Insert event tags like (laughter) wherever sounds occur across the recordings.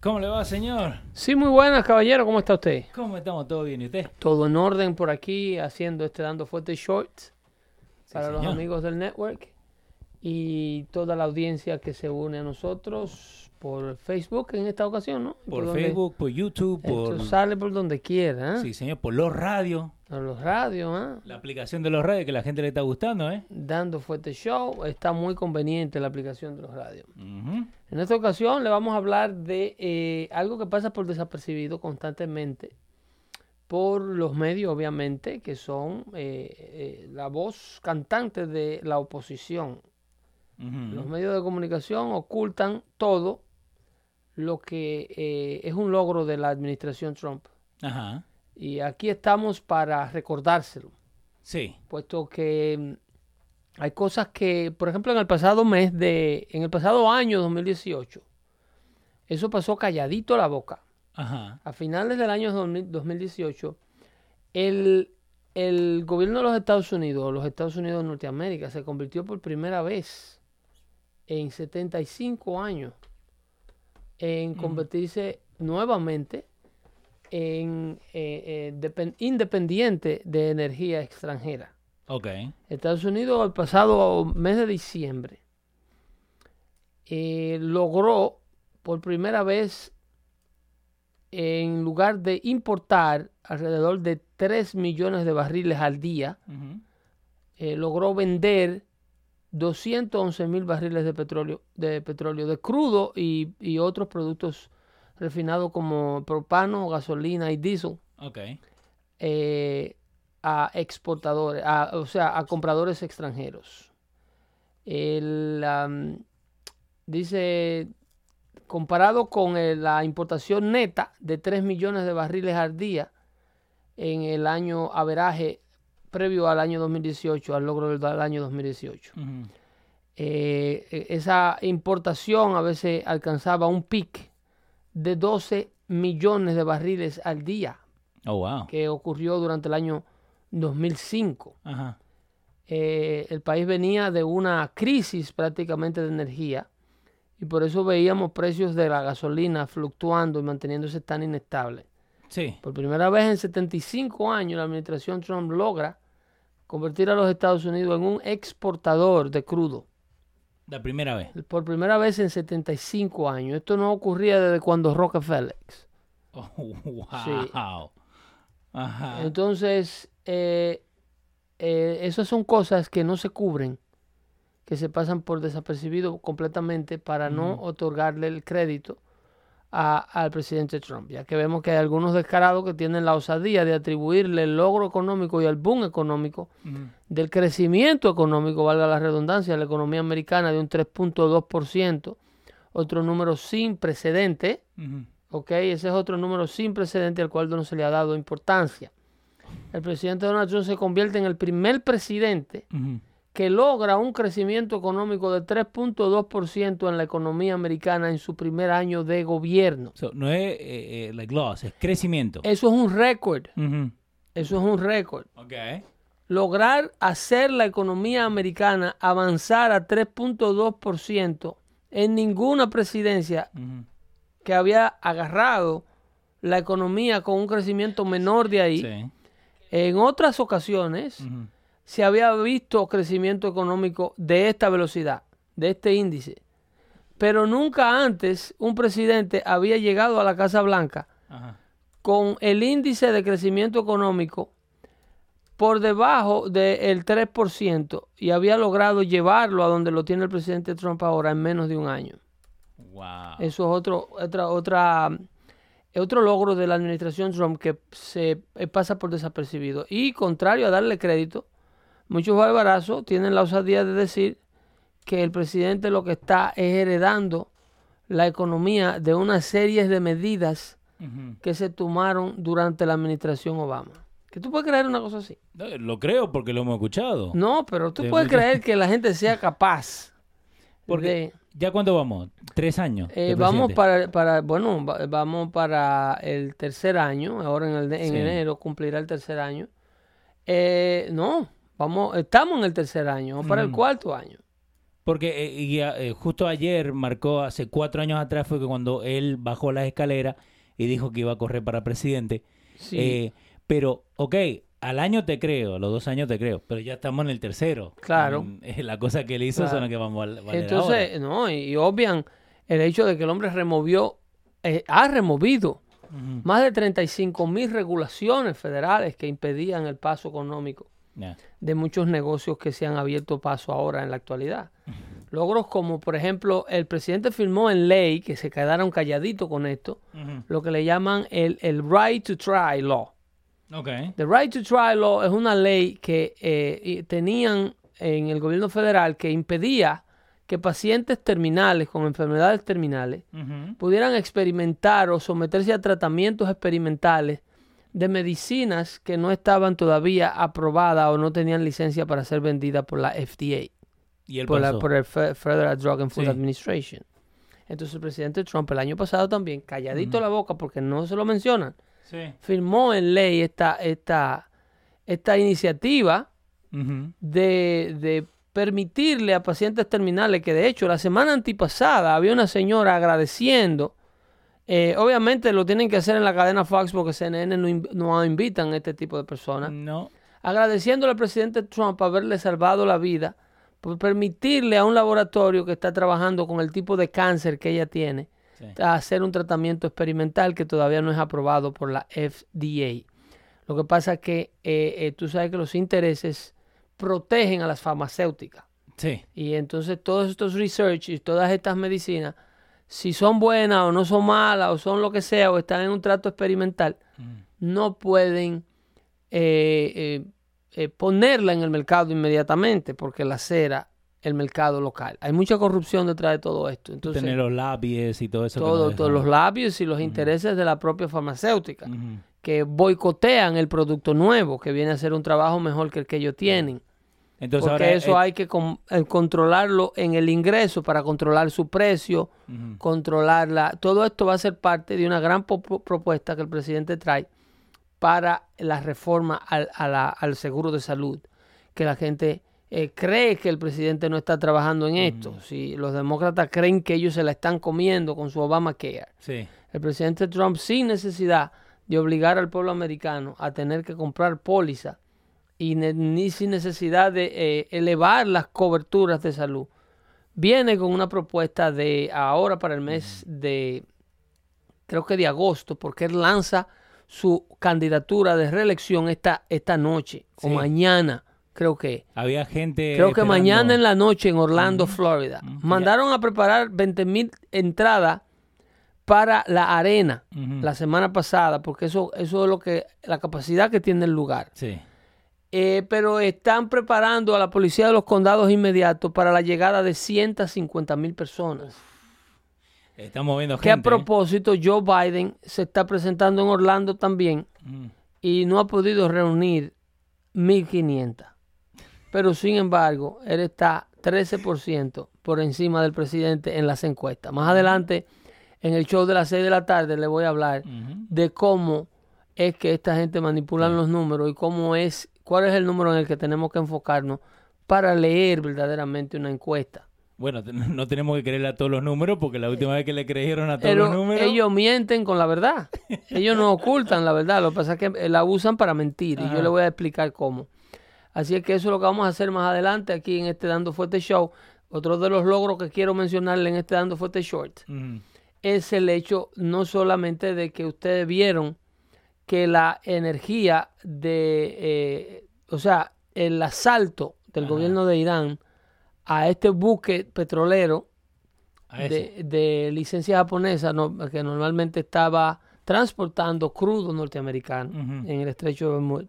¿Cómo le va, señor? Sí, muy buenas, caballero. ¿Cómo está usted? ¿Cómo estamos? ¿Todo bien? ¿Y usted? Todo en orden por aquí, haciendo este Dando Fuerte Shorts para los amigos del network y toda la audiencia que se une a nosotros por Facebook en esta ocasión, ¿no? Por Facebook, por YouTube, Esto por... sale por donde quiera, ¿eh? Sí, señor, por los radios. A los radios, ¿eh? La aplicación de los radios que la gente le está gustando, ¿eh? Dando Fuerte Show. Está muy conveniente la aplicación de los radios. En esta ocasión le vamos a hablar de eh, algo que pasa por desapercibido constantemente por los medios, obviamente, que son eh, eh, la voz cantante de la oposición. Los medios de comunicación ocultan todo lo que eh, es un logro de la administración Trump. Ajá. Y aquí estamos para recordárselo, Sí. puesto que mm, hay cosas que, por ejemplo, en el pasado mes de, en el pasado año 2018, eso pasó calladito la boca. Ajá. A finales del año 2000 2018, el, el gobierno de los Estados Unidos, los Estados Unidos de Norteamérica, se convirtió por primera vez en 75 años en convertirse nuevamente en eh, eh, depen- independiente de energía extranjera. Ok. Estados Unidos el pasado mes de diciembre eh, logró por primera vez en lugar de importar alrededor de 3 millones de barriles al día, logró vender 211 mil barriles de petróleo, de petróleo, de crudo y, y otros productos refinados como propano, gasolina y diésel eh, a exportadores, a- o sea, a compradores extranjeros. El, dice, comparado con el- la importación neta de 3 millones de barriles al día en el año averaje previo al año 2018, al logro del, del año 2018. Ujú. Eh, e- esa importación a veces alcanzaba un pic de 12 millones de barriles al día Oh, wow. que ocurrió durante el año 2005. Ajá. Eh, el país venía de una crisis prácticamente de energía y por eso veíamos precios de la gasolina fluctuando y manteniéndose tan inestables. Sí. Por primera vez en 75 años la administración Trump logra convertir a los Estados Unidos en un exportador de crudo. La primera vez. Por primera vez en 75 años. Esto no ocurría desde cuando Rockefeller. Oh, (laughs) wow. Sí. Ajá. Entonces, eh, eh, esas son cosas que no se cubren, que se pasan por desapercibido completamente para no otorgarle el crédito a- al presidente Trump, ya que vemos que hay algunos descarados que tienen la osadía de atribuirle el logro económico y el boom económico Ujú. del crecimiento económico, valga la redundancia, de la economía americana de un 3.2%, otro número sin precedente, Ujú. ¿ok? Ese es otro número sin precedente al cual no se le ha dado importancia. El presidente Donald Trump se convierte en el primer presidente. Que logra un crecimiento económico de 3.2% en la economía americana en su primer año de gobierno. So, no es eh, eh, like loss, es crecimiento. Eso es un récord, eso es un récord. Ok. Lograr hacer la economía americana avanzar a 3.2% en ninguna presidencia que había agarrado la economía con un crecimiento menor de ahí. Sí. En otras ocasiones. Se había visto crecimiento económico de esta velocidad, de este índice. Pero nunca antes un presidente había llegado a la Casa Blanca Ajá. con el índice de crecimiento económico por debajo del 3% y había logrado llevarlo a donde lo tiene el presidente Trump ahora en menos de un año. Wow. Eso es otro, otra, otra, otro logro de la administración Trump que se eh, pasa por desapercibido. Y contrario a darle crédito, muchos barbarazos tienen la osadía de decir que el presidente lo que está es heredando la economía de una serie de medidas que se tomaron durante la administración Obama. ¿Que tú puedes creer una cosa así? No, Lo creo porque lo hemos escuchado. No, pero tú De puedes creer que la gente sea (laughs) capaz Porque de... ¿Ya cuánto vamos? ¿Tres años? Eh, vamos para, para, bueno, va- vamos para el tercer año, ahora en, el de- en Sí. enero cumplirá el tercer año. Eh, no, vamos, estamos en el tercer año, vamos para el cuarto año. Porque eh, y, eh, justo ayer marcó, hace cuatro años atrás, fue que cuando él bajó las escaleras y dijo que iba a correr para presidente. Sí. Eh, pero, ok, al año te creo, a los dos años te creo, pero ya estamos en el tercero. Claro. Eh, La cosa que él hizo Claro. son las que vamos a valer ahora. Entonces, no, y, y obvian el hecho de que el hombre removió, eh, ha removido Ujú. más de 35 mil regulaciones federales que impedían el paso económico De muchos negocios que se han abierto paso ahora en la actualidad. Logros como, por ejemplo, el presidente firmó en ley, que se quedaron calladitos con esto, lo que le llaman el, el Right to Try Law. Ok. The Right to Try Law es una ley que eh, tenían en el gobierno federal que impedía que pacientes terminales con enfermedades terminales pudieran experimentar o someterse a tratamientos experimentales de medicinas que no estaban todavía aprobadas o no tenían licencia para ser vendidas por la FDA, Y él por, la- por el Fe- Federal Drug and Food Sí. Administration. Entonces el presidente Trump el año pasado también, calladito la boca porque no se lo mencionan, Sí. firmó en ley esta, esta, esta iniciativa de, de permitirle a pacientes terminales, que de hecho la semana antipasada había una señora agradeciendo, eh, obviamente lo tienen que hacer en la cadena Fox porque CNN no, inv- no invitan a este tipo de personas, No. agradeciéndole al presidente Trump haberle salvado la vida por permitirle a un laboratorio que está trabajando con el tipo de cáncer que ella tiene Sí. a hacer un tratamiento experimental que todavía no es aprobado por la FDA. Lo que pasa es que eh, eh, tú sabes que los intereses protegen a las farmacéuticas. Sí. Y entonces todos estos research y todas estas medicinas, si son buenas o no son malas o son lo que sea o están en un trato experimental, no pueden eh, eh, eh, ponerla en el mercado inmediatamente porque la cera el mercado local. Hay mucha corrupción detrás de todo esto. Entonces, Tener los labios y todo eso. no todos los labios y los intereses de la propia farmacéutica que boicotean el producto nuevo, que viene a ser un trabajo mejor que el que ellos tienen. Entonces Porque ahora, eso eh, hay que con- eh, controlarlo en el ingreso para controlar su precio, ujú. controlarla. Todo esto va a ser parte de una gran propuesta que el presidente trae para la reforma al, a la- al seguro de salud, que la gente eh, cree que el presidente no está trabajando en esto. Si los demócratas creen que ellos se la están comiendo con su Obamacare, Sí. el presidente Trump sin necesidad de obligar al pueblo americano a tener que comprar póliza y ne- ni sin necesidad de eh, elevar las coberturas de salud, viene con una propuesta de ahora para el mes de, creo que de agosto, porque él lanza su candidatura de reelección esta, esta noche o mañana, creo que. Había gente. Creo que esperando. mañana en la noche en Orlando, Florida. Mandaron a preparar 20 mil entradas para la arena la semana pasada, porque eso, eso es lo que, la capacidad que tiene el lugar. Sí. Eh, pero están preparando a la policía de los condados inmediatos para la llegada de 150 mil personas. Estamos viendo Que a gente. ¿eh? propósito, Joe Biden se está presentando en Orlando también Ujú. y no ha podido reunir 1.500. Pero sin embargo, él está 13% por encima del presidente en las encuestas. Más adelante, en el show de las 6 de la tarde, le voy a hablar Ujú. de cómo es que esta gente manipula los números y cómo es, cuál es el número en el que tenemos que enfocarnos para leer verdaderamente una encuesta. Bueno, no tenemos que creerle a todos los números porque la última vez que le creyeron a todos los números. ellos mienten con la verdad. Ellos no ocultan la verdad. Lo que pasa es que eh, la usan para mentir. Y yo le voy a explicar cómo. Así es que eso es lo que vamos a hacer más adelante aquí en este Dando Fuerte Show. Otro de los logros que quiero mencionarle en este Dando Fuerte Short es el hecho no solamente de que ustedes vieron que la energía de, eh, o sea, el asalto del Ajá. gobierno de Irán a este buque petrolero de, de licencia japonesa no- que normalmente estaba transportando crudo norteamericano en el estrecho de Bermuda,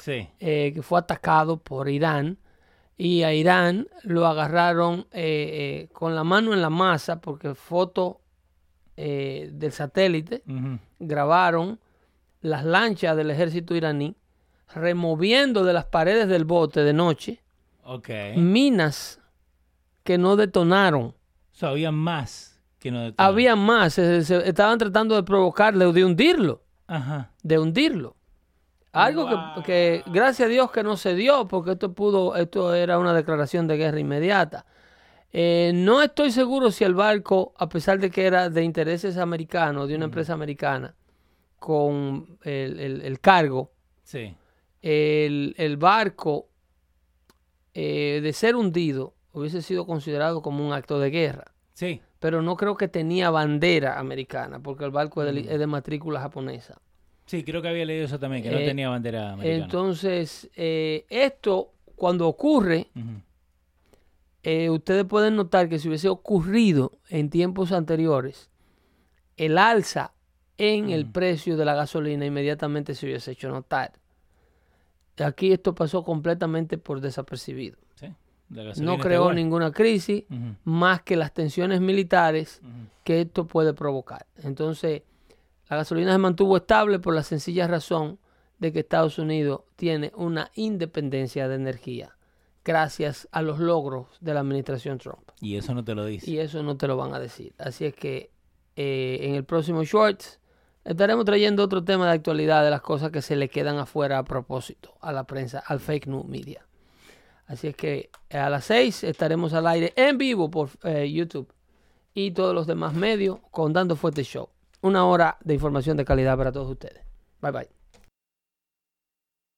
Sí. eh, que fue atacado por Irán y a Irán lo agarraron eh, eh, con la mano en la masa porque foto del satélite grabaron las lanchas del ejército iraní removiendo de las paredes del bote de noche minas que no detonaron. O sea, había más que no detonaron. Había más, se- se- estaban tratando de provocarle o de hundirlo, Ajá. de hundirlo. Algo Wow. que, que, gracias a Dios que no se dio, porque esto pudo, esto era una declaración de guerra inmediata. Eh, no estoy seguro si el barco, a pesar de que era de intereses americanos, de una empresa americana, con el, el- el cargo, Sí. el, el barco, eh, de ser hundido, hubiese sido considerado como un acto de guerra. Sí. Pero no creo que tenía bandera americana, porque el barco es de, es de matrícula japonesa. Sí, creo que había leído eso también, que no Eh, tenía bandera americana. Entonces, eh, esto, cuando ocurre, eh, ustedes pueden notar que si hubiese ocurrido en tiempos anteriores, el alza en el Ujú. precio de la gasolina inmediatamente se hubiese hecho notar. Aquí esto pasó completamente por desapercibido. Sí. No creó igual. ninguna crisis más que las tensiones militares que esto puede provocar. Entonces, la gasolina se mantuvo estable por la sencilla razón de que Estados Unidos tiene una independencia de energía gracias a los logros de la administración Trump. Y eso no te lo dice. Y eso no te lo van a decir. Así es que eh, en el próximo Shorts estaremos trayendo otro tema de actualidad de las cosas que se le quedan afuera a propósito a la prensa, al fake news media. Así es que a las 6 estaremos al aire en vivo por eh, YouTube y todos los demás medios con Dando Fuerte Show. Una hora de información de calidad para todos ustedes. Bye bye.